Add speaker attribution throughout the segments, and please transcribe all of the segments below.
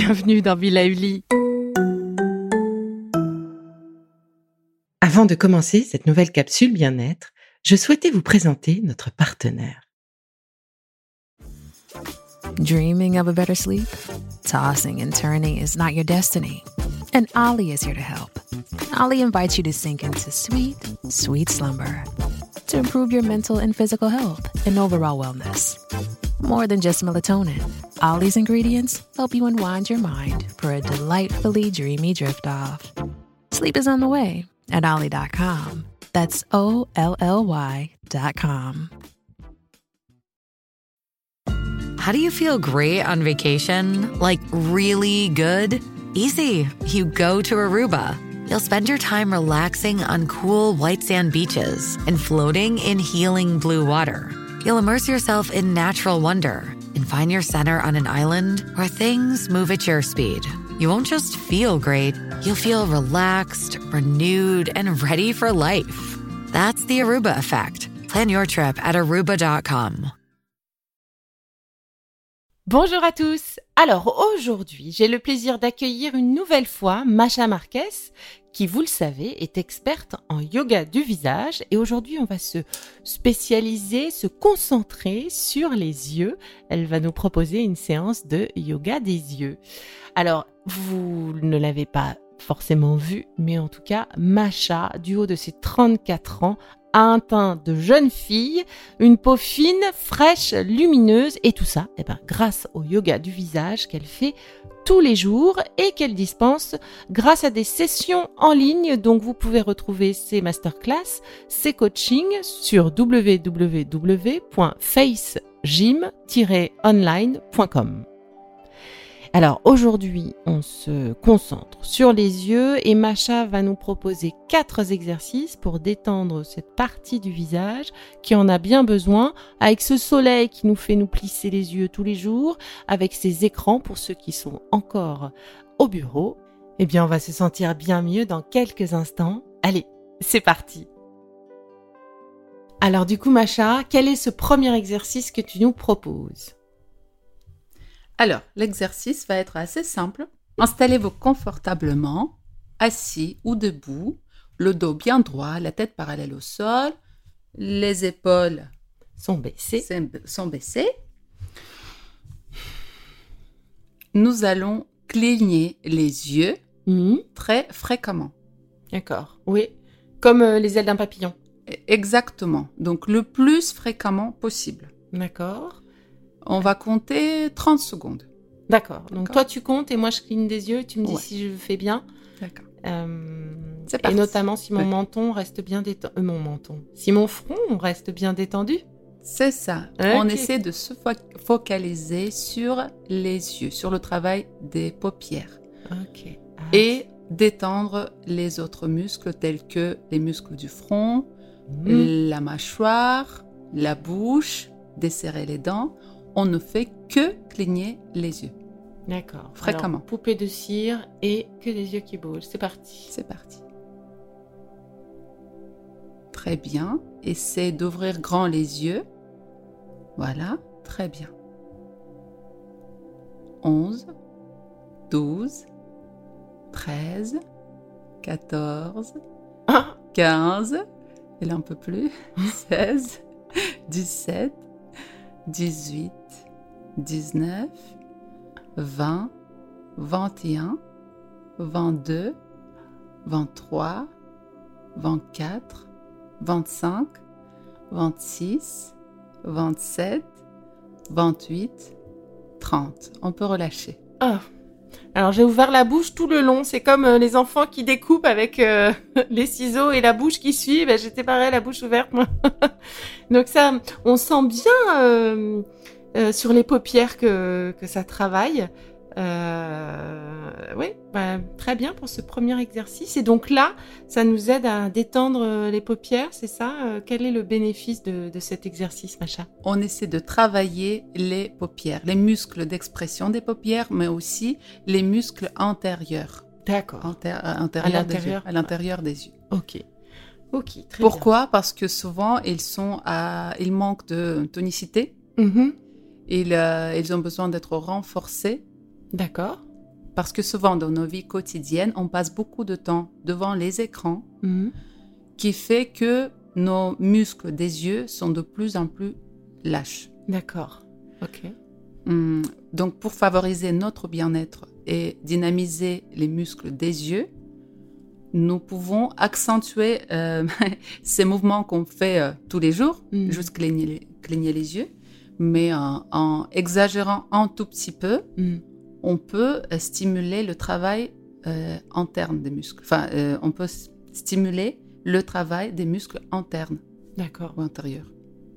Speaker 1: bienvenue dans Villa Uli. Avant de commencer cette nouvelle capsule bien-être, je souhaitais vous présenter notre partenaire.
Speaker 2: Dreaming of a better sleep? Tossing and turning is not your destiny. And Ollie is here to help. Ollie invites you to sink into sweet, sweet slumber to improve your mental and physical health and overall wellness. More than just melatonin, Ollie's ingredients help you unwind your mind for a delightfully dreamy drift off. Sleep is on the way at Ollie.com. That's O L L Y.com.
Speaker 3: How do you feel great on vacation? Like really good? Easy. You go to Aruba. You'll spend your time relaxing on cool white sand beaches and floating in healing blue water. You'll immerse yourself in natural wonder and find your center on an island where things move at your speed. You won't just feel great, you'll feel relaxed, renewed, and ready for life. That's the Aruba effect. Plan your trip at aruba.com.
Speaker 1: Bonjour à tous. Alors aujourd'hui, j'ai le plaisir d'accueillir une nouvelle fois Macha Marquez, qui, vous le savez, est experte en yoga du visage. Et aujourd'hui, on va se spécialiser, se concentrer sur les yeux. Elle va nous proposer une séance de yoga des yeux. Alors, vous ne l'avez pas forcément vu, mais en tout cas, Macha, du haut de ses 34 ans, a un teint de jeune fille, une peau fine, fraîche, lumineuse, et tout ça, eh ben, grâce au yoga du visage qu'elle fait tous les jours et qu'elle dispense grâce à des sessions en ligne. Donc vous pouvez retrouver ses masterclass, ses coachings sur www.facegym-online.com. Alors aujourd'hui, on se concentre sur les yeux et Macha va nous proposer quatre exercices pour détendre cette partie du visage qui en a bien besoin avec ce soleil qui nous fait nous plisser les yeux tous les jours, avec ces écrans pour ceux qui sont encore au bureau. Eh bien, on va se sentir bien mieux dans quelques instants. Allez, c'est parti. Alors du coup, Macha, quel est ce premier exercice que tu nous proposes?
Speaker 4: Alors, l'exercice va être assez simple. Installez-vous confortablement, assis ou debout, le dos bien droit, la tête parallèle au sol, les épaules
Speaker 1: sont baissées.
Speaker 4: Sont baissées. Nous allons cligner les yeux
Speaker 1: Mhm.
Speaker 4: très fréquemment.
Speaker 1: D'accord. Oui. Comme euh, les ailes d'un papillon.
Speaker 4: Exactement. Donc le plus fréquemment possible.
Speaker 1: D'accord.
Speaker 4: On va compter 30 secondes.
Speaker 1: D'accord. Donc toi tu comptes et moi je cligne des yeux. Tu me dis
Speaker 4: Ouais.
Speaker 1: si je fais bien.
Speaker 4: D'accord.
Speaker 1: Euh, et notamment si mon
Speaker 4: Ouais.
Speaker 1: menton reste bien détendu. mon menton. Si mon front reste bien détendu.
Speaker 4: C'est ça. On essaie de se fo- focaliser sur les yeux, sur le travail des paupières
Speaker 1: Ok. Ah.
Speaker 4: et détendre les autres muscles tels que les muscles du front,
Speaker 1: Mhm.
Speaker 4: la mâchoire, la bouche, desserrer les dents. On ne fait que cligner les yeux.
Speaker 1: D'accord.
Speaker 4: Fréquemment.
Speaker 1: Alors, poupée de cire et que des yeux qui bougent. C'est parti.
Speaker 4: C'est parti. Très bien. Essaie d'ouvrir grand les yeux. Voilà, très bien. 11, 12, 13, 14,
Speaker 1: Ah
Speaker 4: 15, et là un peu plus, 16, 17, 18, 19, 20, 21, 22, 23, 24, 25, 26, 27, 28, 30. On peut relâcher.
Speaker 1: Ah. Alors j'ai ouvert la bouche tout le long. C'est comme euh, les enfants qui découpent avec euh, les ciseaux et la bouche qui suit. Ben, J'étais pareil, la bouche ouverte. moi. Donc ça, on sent bien euh, sur les paupières que, que ça travaille. Bah, très bien pour ce premier exercice. Et donc là, ça nous aide à détendre euh, les paupières, c'est ça Euh, Quel est le bénéfice de, de cet exercice, Macha
Speaker 4: On essaie de travailler les paupières, les muscles d'expression des paupières, mais aussi les muscles antérieurs.
Speaker 1: D'accord.
Speaker 4: Anté- euh, antérieurs à l'intérieur des yeux.
Speaker 1: Ok. Ok, très
Speaker 4: Pourquoi? Parce que souvent, ils, sont à, ils manquent de tonicité.
Speaker 1: Mhm.
Speaker 4: Ils, euh, ils ont besoin d'être renforcés.
Speaker 1: D'accord.
Speaker 4: Parce que souvent dans nos vies quotidiennes, on passe beaucoup de temps devant les écrans,
Speaker 1: Mhm.
Speaker 4: qui fait que nos muscles des yeux sont de plus en plus lâches.
Speaker 1: D'accord. Ok.
Speaker 4: Hum, Donc pour favoriser notre bien-être et dynamiser les muscles des yeux, nous pouvons accentuer euh, ces mouvements qu'on fait euh, tous les jours,
Speaker 1: Mhm.
Speaker 4: juste cligner les, cligner les yeux, mais en, en exagérant un tout petit peu,
Speaker 1: Mhm.
Speaker 4: On peut euh, stimuler le travail euh, interne des muscles. Enfin, euh, on peut stimuler le travail des muscles internes
Speaker 1: D'accord.
Speaker 4: ou intérieurs.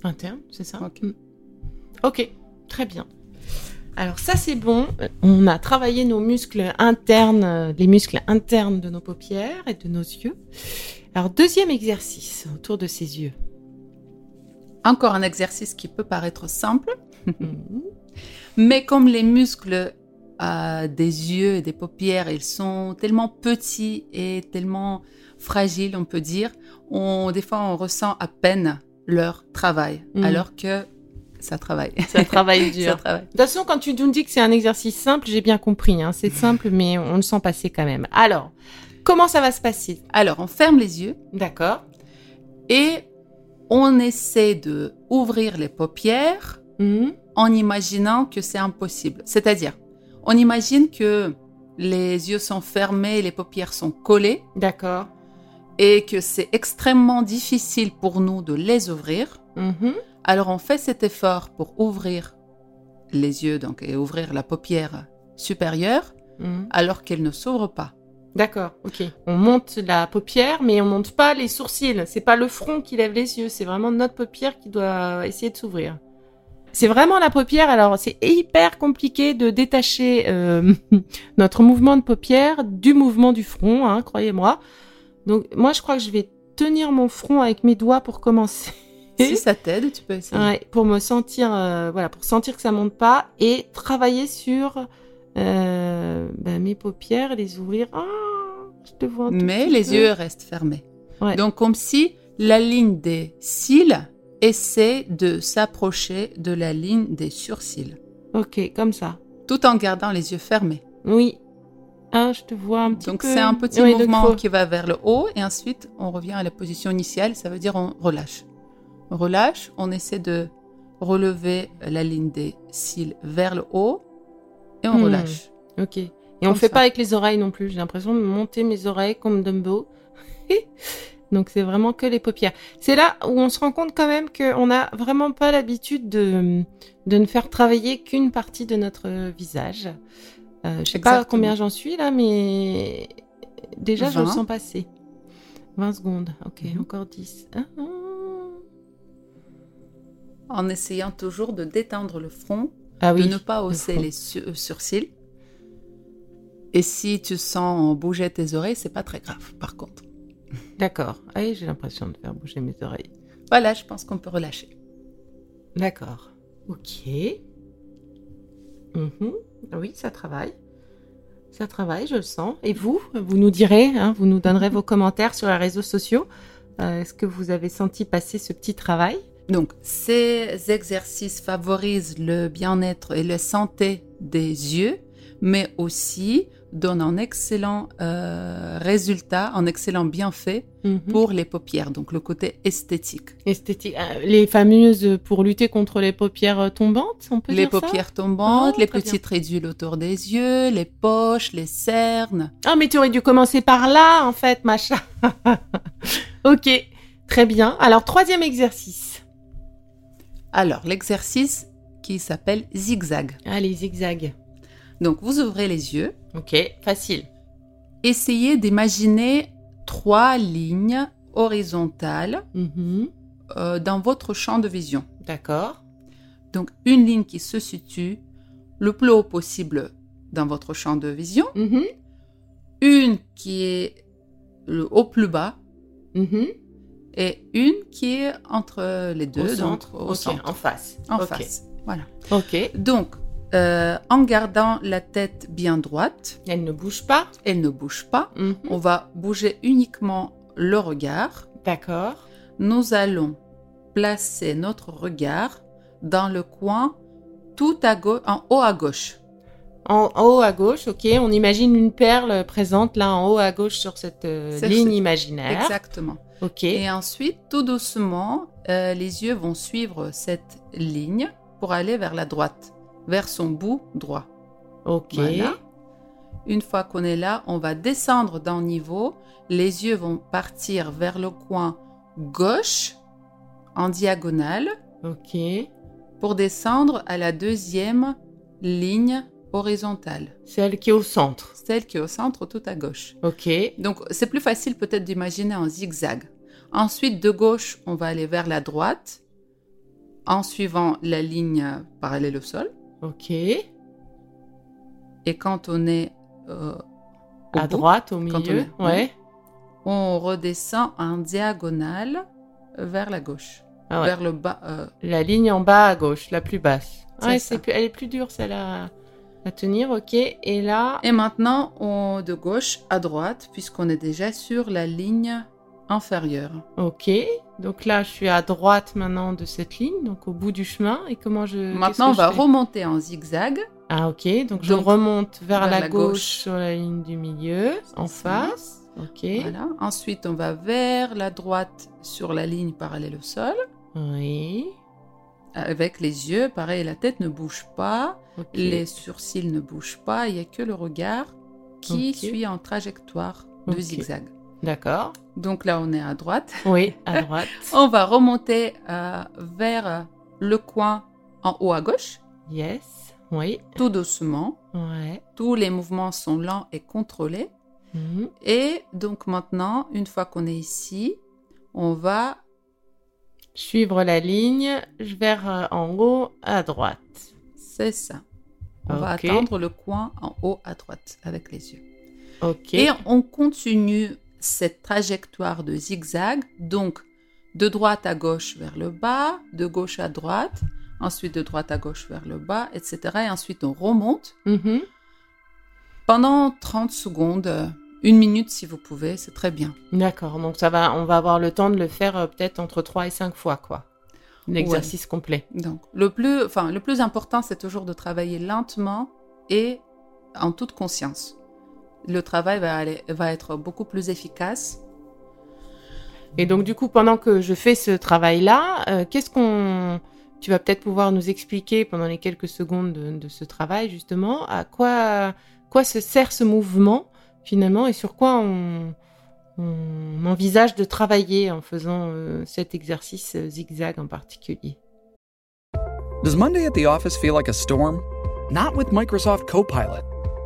Speaker 1: Interne, c'est ça?
Speaker 4: Ok.
Speaker 1: Mm. Ok, très bien. Alors ça c'est bon, on a travaillé nos muscles internes, les muscles internes de nos paupières et de nos yeux. Alors deuxième exercice autour de ces yeux.
Speaker 4: Encore un exercice qui peut paraître simple,
Speaker 1: Mhm.
Speaker 4: Mais comme les muscles euh, des yeux et des paupières, ils sont tellement petits et tellement fragiles, on peut dire, on, des fois on ressent à peine leur travail,
Speaker 1: Mhm.
Speaker 4: alors que ça travaille.
Speaker 1: Ça travaille dur.
Speaker 4: ça travaille.
Speaker 1: De toute façon, quand tu nous dis que c'est un exercice simple, j'ai bien compris. hein. C'est simple, mais on le sent passer quand même. Alors, comment ça va se passer?
Speaker 4: Alors on ferme les yeux
Speaker 1: D'accord.
Speaker 4: et on essaie de ouvrir les paupières
Speaker 1: Mhm.
Speaker 4: en imaginant que c'est impossible. C'est-à-dire, on imagine que les yeux sont fermés, les paupières sont collées.
Speaker 1: D'accord.
Speaker 4: et que c'est extrêmement difficile pour nous de les ouvrir,
Speaker 1: Mhm.
Speaker 4: alors on fait cet effort pour ouvrir les yeux donc et ouvrir la paupière supérieure
Speaker 1: Mhm.
Speaker 4: alors qu'elle ne s'ouvre pas.
Speaker 1: D'accord, ok. On monte la paupière, mais on monte pas les sourcils. C'est pas le front qui lève les yeux, c'est vraiment notre paupière qui doit essayer de s'ouvrir. C'est vraiment la paupière. Alors, c'est hyper compliqué de détacher euh, notre mouvement de paupière du mouvement du front, hein, croyez-moi. Donc, moi, je crois que je vais tenir mon front avec mes doigts pour commencer.
Speaker 4: Si ça t'aide, tu peux essayer.
Speaker 1: Ouais, pour me sentir, euh, voilà, pour sentir que ça monte pas et travailler sur euh, ben, mes paupières, les ouvrir. Ah, je te vois un tout
Speaker 4: Mais
Speaker 1: petit
Speaker 4: les
Speaker 1: peu.
Speaker 4: yeux restent fermés.
Speaker 1: Ouais.
Speaker 4: Donc comme si la ligne des cils essaie de s'approcher de la ligne des surcils,
Speaker 1: Ok, comme ça.
Speaker 4: tout en gardant les yeux fermés.
Speaker 1: Oui. Ah, je te vois un petit
Speaker 4: Donc
Speaker 1: peu.
Speaker 4: c'est un petit
Speaker 1: Oui, donc
Speaker 4: mouvement
Speaker 1: faut-
Speaker 4: qui va vers le haut et ensuite on revient à la position initiale, ça veut dire on relâche. On relâche, on essaie de relever la ligne des cils vers le haut et on
Speaker 1: Hmm.
Speaker 4: relâche.
Speaker 1: Ok. Et on
Speaker 4: Comme
Speaker 1: fait
Speaker 4: ça.
Speaker 1: pas avec les oreilles non plus. J'ai l'impression de monter mes oreilles comme Dumbo. Donc c'est vraiment que les paupières. C'est là où on se rend compte quand même qu'on n'a vraiment pas l'habitude de, de ne faire travailler qu'une partie de notre visage. Euh, je sais pas combien j'en suis là, mais déjà je le
Speaker 4: 20.
Speaker 1: sens passer. 20 secondes. Ok,
Speaker 4: Mhm.
Speaker 1: encore 10. Ah, ah.
Speaker 4: En essayant toujours de détendre le front,
Speaker 1: Ah oui.
Speaker 4: de ne pas hausser les su- euh, sourcils. Et si tu sens bouger tes oreilles, c'est pas très grave par contre.
Speaker 1: D'accord. Ah oui, j'ai l'impression de faire bouger mes oreilles.
Speaker 4: Voilà, je pense qu'on peut relâcher.
Speaker 1: D'accord. Ok. Mhm. Ah Oui, ça travaille. Ça travaille, je le sens. Et vous, vous nous direz, hein, vous nous donnerez vos commentaires sur les réseaux sociaux. Euh, Est-ce que vous avez senti passer ce petit travail?
Speaker 4: Donc, ces exercices favorisent le bien-être et la santé des yeux, mais aussi donnent un excellent euh, résultat, un excellent bienfait
Speaker 1: Mhm.
Speaker 4: pour les paupières, donc le côté esthétique.
Speaker 1: Esthétique. Euh, les fameuses pour lutter contre les paupières tombantes, on peut
Speaker 4: Les
Speaker 1: dire ça?
Speaker 4: paupières tombantes,
Speaker 1: Oh,
Speaker 4: les petites ridules autour des yeux, les poches, les cernes.
Speaker 1: Ah, mais tu aurais dû commencer par là, en fait, machin. ok, très bien. Alors, troisième exercice.
Speaker 4: Alors, l'exercice qui s'appelle zigzag.
Speaker 1: Allez, zigzag.
Speaker 4: Donc, vous ouvrez les yeux,
Speaker 1: Ok, facile.
Speaker 4: essayez d'imaginer trois lignes horizontales
Speaker 1: Mhm.
Speaker 4: euh, dans votre champ de vision.
Speaker 1: D'accord.
Speaker 4: Donc, une ligne qui se situe le plus haut possible dans votre champ de vision,
Speaker 1: Mhm.
Speaker 4: une qui est le, au plus bas
Speaker 1: Mhm.
Speaker 4: et une qui est entre les deux,
Speaker 1: Au
Speaker 4: donc
Speaker 1: centre.
Speaker 4: au
Speaker 1: Ok,
Speaker 4: centre,
Speaker 1: En face.
Speaker 4: en face. Voilà.
Speaker 1: Ok.
Speaker 4: Donc, euh, en gardant la tête bien droite,
Speaker 1: Elle ne bouge pas.
Speaker 4: elle ne bouge pas.
Speaker 1: Mhm.
Speaker 4: On va bouger uniquement le regard.
Speaker 1: D'accord.
Speaker 4: Nous allons placer notre regard dans le coin tout à gauche, en haut à gauche.
Speaker 1: En, haut à gauche, ok. On imagine une perle présente là en haut à gauche sur cette euh, ligne imaginaire.
Speaker 4: Exactement.
Speaker 1: Ok.
Speaker 4: Et ensuite, tout doucement, euh, les yeux vont suivre cette ligne pour aller vers la droite, vers son bout droit.
Speaker 1: Ok.
Speaker 4: Voilà. Une fois qu'on est là, on va descendre d'un niveau. Les yeux vont partir vers le coin gauche en diagonale
Speaker 1: Ok.
Speaker 4: pour descendre à la deuxième ligne horizontale,
Speaker 1: Celle qui est au centre.
Speaker 4: celle qui est au centre tout à gauche.
Speaker 1: Ok.
Speaker 4: Donc c'est plus facile peut-être d'imaginer en zigzag. Ensuite, de gauche, on va aller vers la droite en suivant la ligne parallèle au sol.
Speaker 1: Ok.
Speaker 4: Et quand on est euh,
Speaker 1: À
Speaker 4: bout,
Speaker 1: droite, au
Speaker 4: on
Speaker 1: milieu.
Speaker 4: est-
Speaker 1: Ouais.
Speaker 4: on redescend en diagonale vers la gauche,
Speaker 1: Ah ouais.
Speaker 4: vers le bas. euh,
Speaker 1: La ligne en bas à gauche, la plus basse. Ouais, c'est plus, elle est plus dure celle-là à tenir. Ok. Et là.
Speaker 4: Et maintenant, on de gauche à droite, puisqu'on est déjà sur la ligne inférieure.
Speaker 1: Ok. Donc là, je suis à droite maintenant de cette ligne, donc au bout du chemin. Et comment je.
Speaker 4: Maintenant, on va remonter en zigzag.
Speaker 1: Ah ok. Donc je remonte vers,
Speaker 4: vers
Speaker 1: la,
Speaker 4: la
Speaker 1: gauche,
Speaker 4: gauche.
Speaker 1: sur la ligne du milieu, en face. Ok.
Speaker 4: Voilà. Ensuite, on va vers la droite sur la ligne parallèle au sol.
Speaker 1: Oui.
Speaker 4: Avec les yeux, pareil, la tête ne bouge pas, les sourcils ne bougent pas, il n'y a que le regard qui suit en trajectoire de zigzag.
Speaker 1: D'accord.
Speaker 4: Donc là, on est à droite.
Speaker 1: Oui, à droite.
Speaker 4: On va remonter euh, vers le coin en haut à gauche,
Speaker 1: yes. Oui.
Speaker 4: tout doucement.
Speaker 1: Ouais.
Speaker 4: Tous les mouvements sont lents et contrôlés.
Speaker 1: Mhm.
Speaker 4: Et donc maintenant, une fois qu'on est ici, on va
Speaker 1: Suivre la ligne vers euh, en haut à droite.
Speaker 4: C'est ça. On va attendre le coin en haut à droite avec les yeux.
Speaker 1: Ok.
Speaker 4: Et on continue cette trajectoire de zigzag, donc de droite à gauche vers le bas, de gauche à droite, ensuite de droite à gauche vers le bas, etc. Et ensuite on remonte
Speaker 1: Mhm.
Speaker 4: pendant 30 secondes, euh, une minute si vous pouvez, c'est très bien.
Speaker 1: D'accord. Donc ça va, on va avoir le temps de le faire euh, peut-être entre 3 et 5 fois, quoi. L'exercice complet.
Speaker 4: Donc le plus, enfin, le plus important, c'est toujours de travailler lentement et en toute conscience. Le travail va, aller, va être beaucoup plus efficace
Speaker 1: Et donc du coup, pendant que je fais ce travail-là, euh, qu'est-ce qu'on... Tu vas peut-être pouvoir nous expliquer pendant les quelques secondes de, de ce travail, justement, à quoi, quoi se sert ce mouvement, finalement, et sur quoi on, on envisage de travailler en faisant euh, cet exercice euh, zigzag en particulier?
Speaker 5: Does Monday at the office feel like a storm? Not with Microsoft Copilot.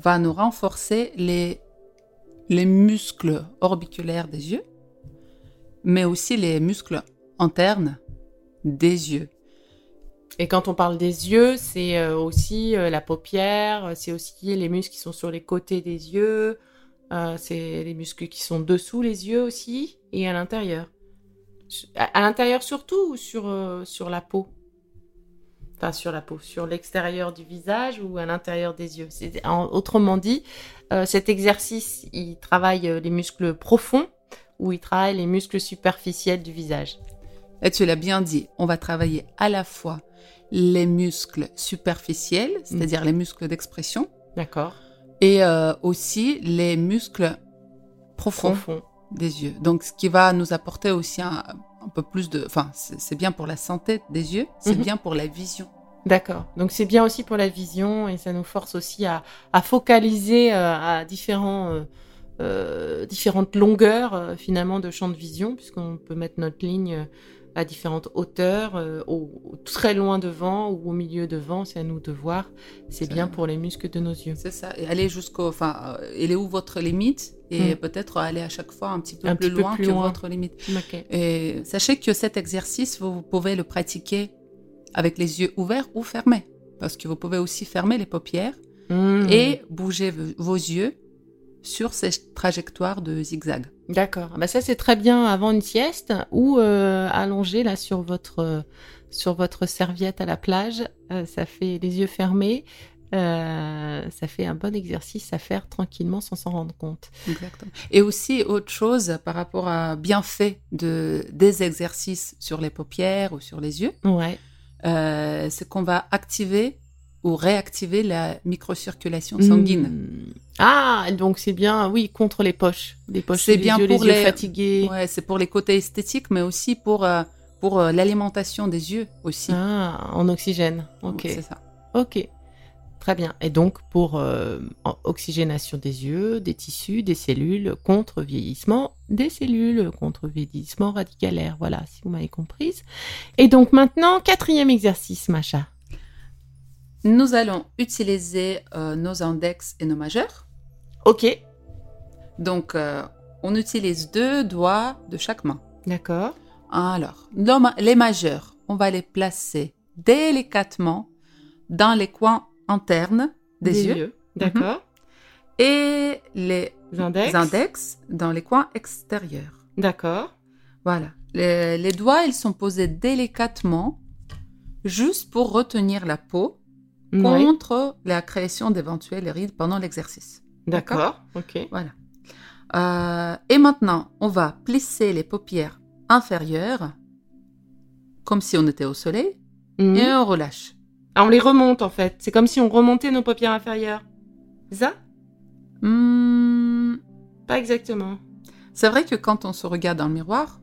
Speaker 4: va nous renforcer les, les muscles orbiculaires des yeux, mais aussi les muscles internes des yeux.
Speaker 1: Et quand on parle des yeux, c'est euh, aussi euh, la paupière, euh, c'est aussi les muscles qui sont sur les côtés des yeux, c'est les muscles qui sont dessous les yeux aussi, et à l'intérieur. À, l'intérieur surtout ou sur, sur la peau? Enfin, sur la peau, sur l'extérieur du visage ou à l'intérieur des yeux. En- autrement dit, euh, cet exercice, il travaille euh, les muscles profonds ou il travaille les muscles superficiels du visage.
Speaker 4: Et tu l'as bien dit, on va travailler à la fois les muscles superficiels, c'est-à-dire les muscles d'expression,
Speaker 1: D'accord
Speaker 4: et euh, aussi les muscles profonds
Speaker 1: Profond.
Speaker 4: des yeux. Donc, ce qui va nous apporter aussi un, un peu plus de... Enfin, c'est bien pour la santé des yeux, c'est
Speaker 1: Mhm.
Speaker 4: bien pour la vision.
Speaker 1: D'accord. Donc c'est bien aussi pour la vision et ça nous force aussi à, à focaliser euh, à différents, euh, euh, différentes longueurs finalement de champ de vision puisqu'on peut mettre notre ligne à différentes hauteurs, euh, au, très loin devant ou au milieu devant, c'est à nous de voir. C'est bien pour les muscles de nos yeux.
Speaker 4: C'est ça. Et aller jusqu'au... Enfin, euh, elle est où votre limite? Et
Speaker 1: Mm.
Speaker 4: peut-être aller à chaque fois un petit peu
Speaker 1: Un
Speaker 4: plus
Speaker 1: petit peu
Speaker 4: loin
Speaker 1: plus
Speaker 4: que votre limite. Et sachez que cet exercice, vous pouvez le pratiquer avec les yeux ouverts ou fermés. Parce que vous pouvez aussi fermer les paupières
Speaker 1: Hmm.
Speaker 4: et bougez v- vos yeux sur ces trajectoires de zigzag.
Speaker 1: D'accord. Bah ça c'est très bien avant une sieste ou euh, allongé là sur votre euh, sur votre serviette à la plage. Euh, ça fait les yeux fermés. Euh, ça fait un bon exercice à faire tranquillement sans s'en rendre compte.
Speaker 4: Exactement. Et aussi autre chose par rapport à bienfait de des exercices sur les paupières ou sur les yeux,
Speaker 1: Ouais.
Speaker 4: c'est qu'on va activer ou réactiver la microcirculation sanguine.
Speaker 1: Hmm. Ah, donc c'est bien, oui, contre les poches. Les poches,
Speaker 4: C'est bien
Speaker 1: yeux,
Speaker 4: pour
Speaker 1: les
Speaker 4: les-
Speaker 1: fatigués.
Speaker 4: Ouais, c'est pour les côtés esthétiques, mais aussi pour euh, pour euh, l'alimentation des yeux aussi.
Speaker 1: Ah, en oxygène. Ok.
Speaker 4: C'est ça.
Speaker 1: Ok. Très bien. Et donc, pour euh, oxygénation des yeux, des tissus, des cellules, contre vieillissement des cellules, contre vieillissement radicalaire. Voilà, si vous m'avez comprise. Et donc, maintenant, quatrième exercice, Macha.
Speaker 4: Nous allons utiliser euh, nos index et nos majeurs.
Speaker 1: Ok.
Speaker 4: Donc, euh, on utilise deux doigts de chaque main.
Speaker 1: D'accord.
Speaker 4: Alors, les majeurs, on va les placer délicatement dans les coins internes des, yeux,
Speaker 1: D'accord.
Speaker 4: et les
Speaker 1: Index.
Speaker 4: index dans les coins extérieurs.
Speaker 1: D'accord.
Speaker 4: Voilà. Les, les doigts, ils sont posés délicatement juste pour retenir la peau
Speaker 1: Oui.
Speaker 4: contre la création d'éventuelles rides pendant l'exercice.
Speaker 1: D'accord? Ok.
Speaker 4: Voilà. Euh, et maintenant, on va plisser les paupières inférieures comme si on était au soleil
Speaker 1: Mhm.
Speaker 4: et on relâche.
Speaker 1: Ah, on les remonte en fait. C'est comme si on remontait nos paupières inférieures. Ça?
Speaker 4: Hmm,
Speaker 1: Pas exactement.
Speaker 4: c'est vrai que quand on se regarde dans le miroir,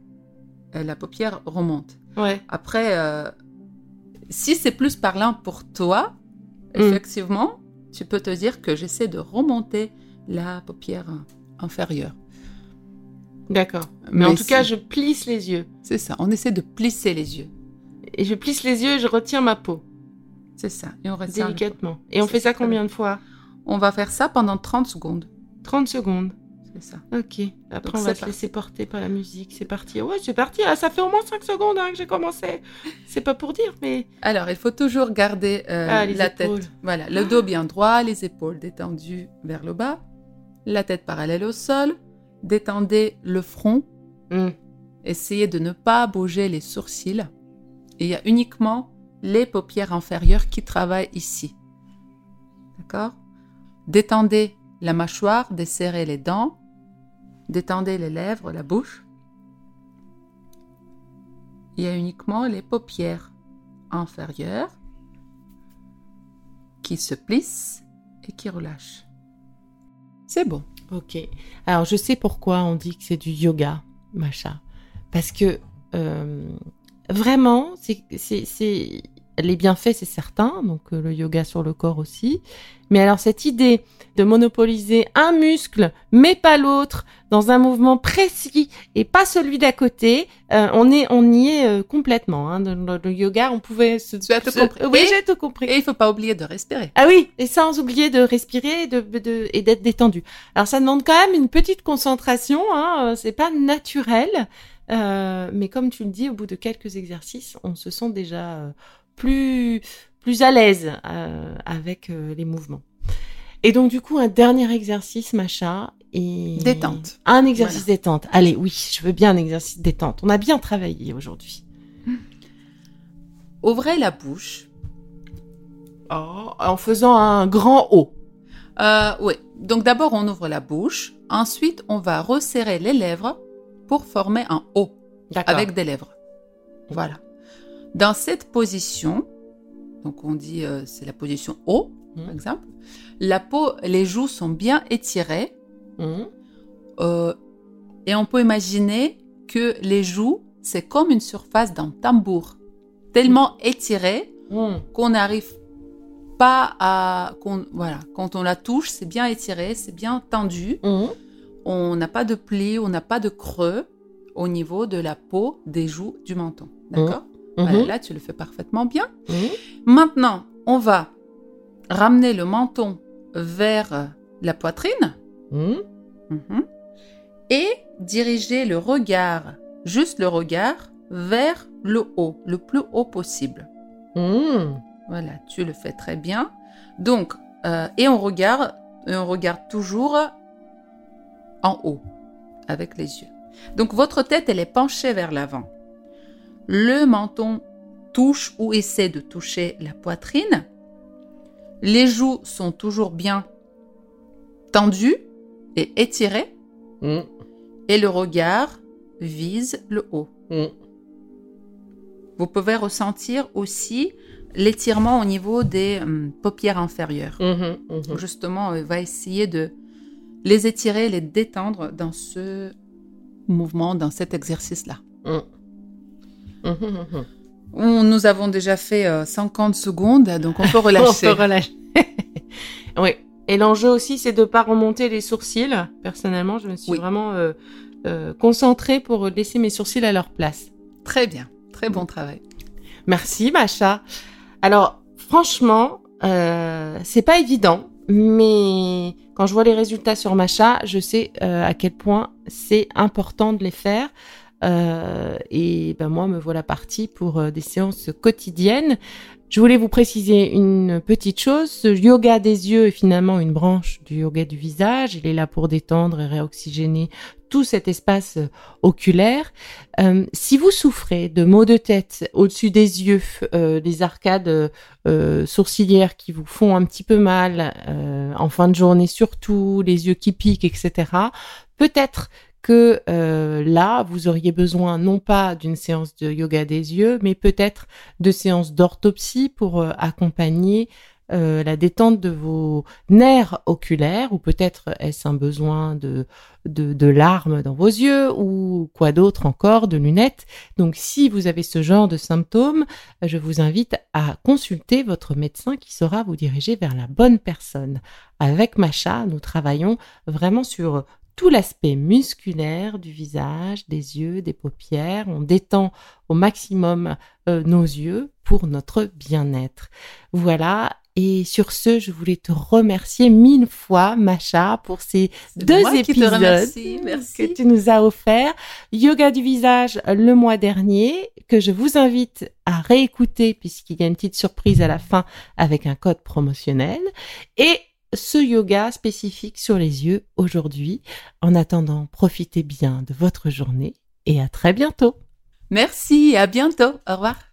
Speaker 4: euh, la paupière remonte.
Speaker 1: Ouais.
Speaker 4: Après, euh, si c'est plus parlant pour toi,
Speaker 1: Mm.
Speaker 4: effectivement, tu peux te dire que j'essaie de remonter la paupière inférieure.
Speaker 1: D'accord. Mais, en tout cas, je plisse les yeux.
Speaker 4: C'est ça, on essaie de plisser les yeux.
Speaker 1: Et je plisse les yeux et je retiens ma peau.
Speaker 4: C'est ça, et on retient
Speaker 1: Délicatement. Et on fait ça combien de fois?
Speaker 4: On va faire ça pendant 30 secondes.
Speaker 1: 30 secondes.
Speaker 4: C'est ça.
Speaker 1: Ok. Après,
Speaker 4: Donc,
Speaker 1: on va se laisser porter par la musique. C'est parti. Ouais, c'est parti. Ah, ça fait au moins 5 secondes hein, que j'ai commencé. C'est pas pour dire, mais.
Speaker 4: Alors, il faut toujours garder euh,
Speaker 1: Ah,
Speaker 4: la
Speaker 1: épaules.
Speaker 4: tête. Voilà, le dos bien droit, les épaules détendues vers le bas, la tête parallèle au sol. Détendez le front.
Speaker 1: Hmm.
Speaker 4: Essayez de ne pas bouger les sourcils. Et il y a uniquement les paupières inférieures qui travaillent ici. D'accord? Détendez la mâchoire, desserrez les dents. Détendez les lèvres, la bouche. Il y a uniquement les paupières inférieures qui se plissent et qui relâchent. C'est bon.
Speaker 1: Ok. Alors, je sais pourquoi on dit que c'est du yoga, Macha. Parce que euh, vraiment, c'est, les bienfaits, c'est certain. Donc, euh, le yoga sur le corps aussi. Mais alors, cette idée de monopoliser un muscle, mais pas l'autre, dans un mouvement précis et pas celui d'à côté, euh, on est, on y est euh, complètement. Hein. Dans le, le yoga, on pouvait se.
Speaker 4: Tu as tout
Speaker 1: se-
Speaker 4: compris.
Speaker 1: Oui, j'ai tout compris.
Speaker 4: Et il faut pas oublier de respirer.
Speaker 1: Ah oui, et sans oublier de respirer et de, de- et d'être détendu. Alors ça demande quand même une petite concentration, hein, c'est pas naturel, euh, mais comme tu le dis, au bout de quelques exercices, on se sent déjà plus plus à l'aise euh, avec euh, les mouvements. Et donc du coup, un dernier exercice, Macha, et
Speaker 4: Détente.
Speaker 1: Un exercice détente. Allez, oui, je veux bien un exercice détente. On a bien travaillé aujourd'hui.
Speaker 4: Ouvrez la bouche.
Speaker 1: Oh, en faisant un grand O.
Speaker 4: Euh, oui. Donc d'abord on ouvre la bouche. Ensuite on va resserrer les lèvres pour former un O avec des lèvres. Voilà. Dans cette position, donc on dit euh, c'est la position
Speaker 1: Mhm.
Speaker 4: par exemple. La peau, les joues sont bien étirées
Speaker 1: Mhm.
Speaker 4: euh, et on peut imaginer que les joues c'est comme une surface d'un tambour, tellement étirée
Speaker 1: Mhm.
Speaker 4: qu'on n'arrive pas à qu'on voilà quand on la touche c'est bien étiré c'est bien tendu on n'a pas de plis on n'a pas de creux au niveau de la peau des joues du menton d'accord? Voilà,
Speaker 1: Mhm.
Speaker 4: là tu le fais parfaitement bien
Speaker 1: Mhm.
Speaker 4: maintenant on va ramener le menton vers la poitrine
Speaker 1: Mhm.
Speaker 4: Et diriger le regard juste le regard vers le haut le plus haut possible. Voilà, tu le fais très bien. Donc, Euh, et on regarde, et on regarde toujours en haut avec les yeux. Donc votre tête, elle est penchée vers l'avant. Le menton touche ou essaie de toucher la poitrine. Les joues sont toujours bien tendues et étirées.
Speaker 1: Mm.
Speaker 4: Et le regard vise le haut.
Speaker 1: Mm.
Speaker 4: Vous pouvez ressentir aussi l'étirement au niveau des hum, paupières inférieures.
Speaker 1: Mhm.
Speaker 4: Justement, on va essayer de les étirer, les détendre dans ce mouvement, dans cet exercice-là. On- Nous avons déjà fait euh, 50 secondes, donc on peut relâcher.
Speaker 1: On peut relâcher. oui. Et l'enjeu aussi, c'est de pas remonter les sourcils. Personnellement, je me suis
Speaker 4: Oui.
Speaker 1: vraiment euh, euh, concentrée pour laisser mes sourcils à leur place.
Speaker 4: Très bien, très bon travail.
Speaker 1: Merci, Macha. Alors, franchement, euh, c'est pas évident, mais quand je vois les résultats sur Macha, je sais euh, à quel point c'est important de les faire. Euh, et ben moi, me voilà partie pour euh, des séances quotidiennes. Je voulais vous préciser une petite chose. Ce yoga des yeux est finalement une branche du yoga du visage. Il est là pour détendre et réoxygéner tout cet espace euh, oculaire. Si vous souffrez de maux de tête au-dessus des yeux, des arcades sourcilières qui vous font un petit peu mal en fin de journée surtout, les yeux qui piquent, etc., peut-être que euh, là, vous auriez besoin non pas d'une séance de yoga des yeux, mais peut-être de séances d'orthopsie pour euh, accompagner euh, la détente de vos nerfs oculaires, ou peut-être est-ce un besoin de, de, de larmes dans vos yeux, ou quoi d'autre encore, de lunettes. Donc si vous avez ce genre de symptômes, je vous invite à consulter votre médecin qui saura vous diriger vers la bonne personne. Avec Macha, nous travaillons vraiment sur tout l'aspect musculaire du visage, des yeux, des paupières. On détend au maximum euh, nos yeux pour notre bien-être. Voilà. Et sur ce, je voulais te remercier mille fois, Macha, pour ces deux
Speaker 4: moi qui te
Speaker 1: épisodes
Speaker 4: remercie, merci.
Speaker 1: que tu nous as offerts. Yoga du visage le mois dernier, que je vous invite à réécouter puisqu'il y a une petite surprise à la fin avec un code promotionnel. Et ce yoga spécifique sur les yeux aujourd'hui. En attendant, profitez bien de votre journée et à très bientôt.
Speaker 4: Merci, à bientôt. Au revoir.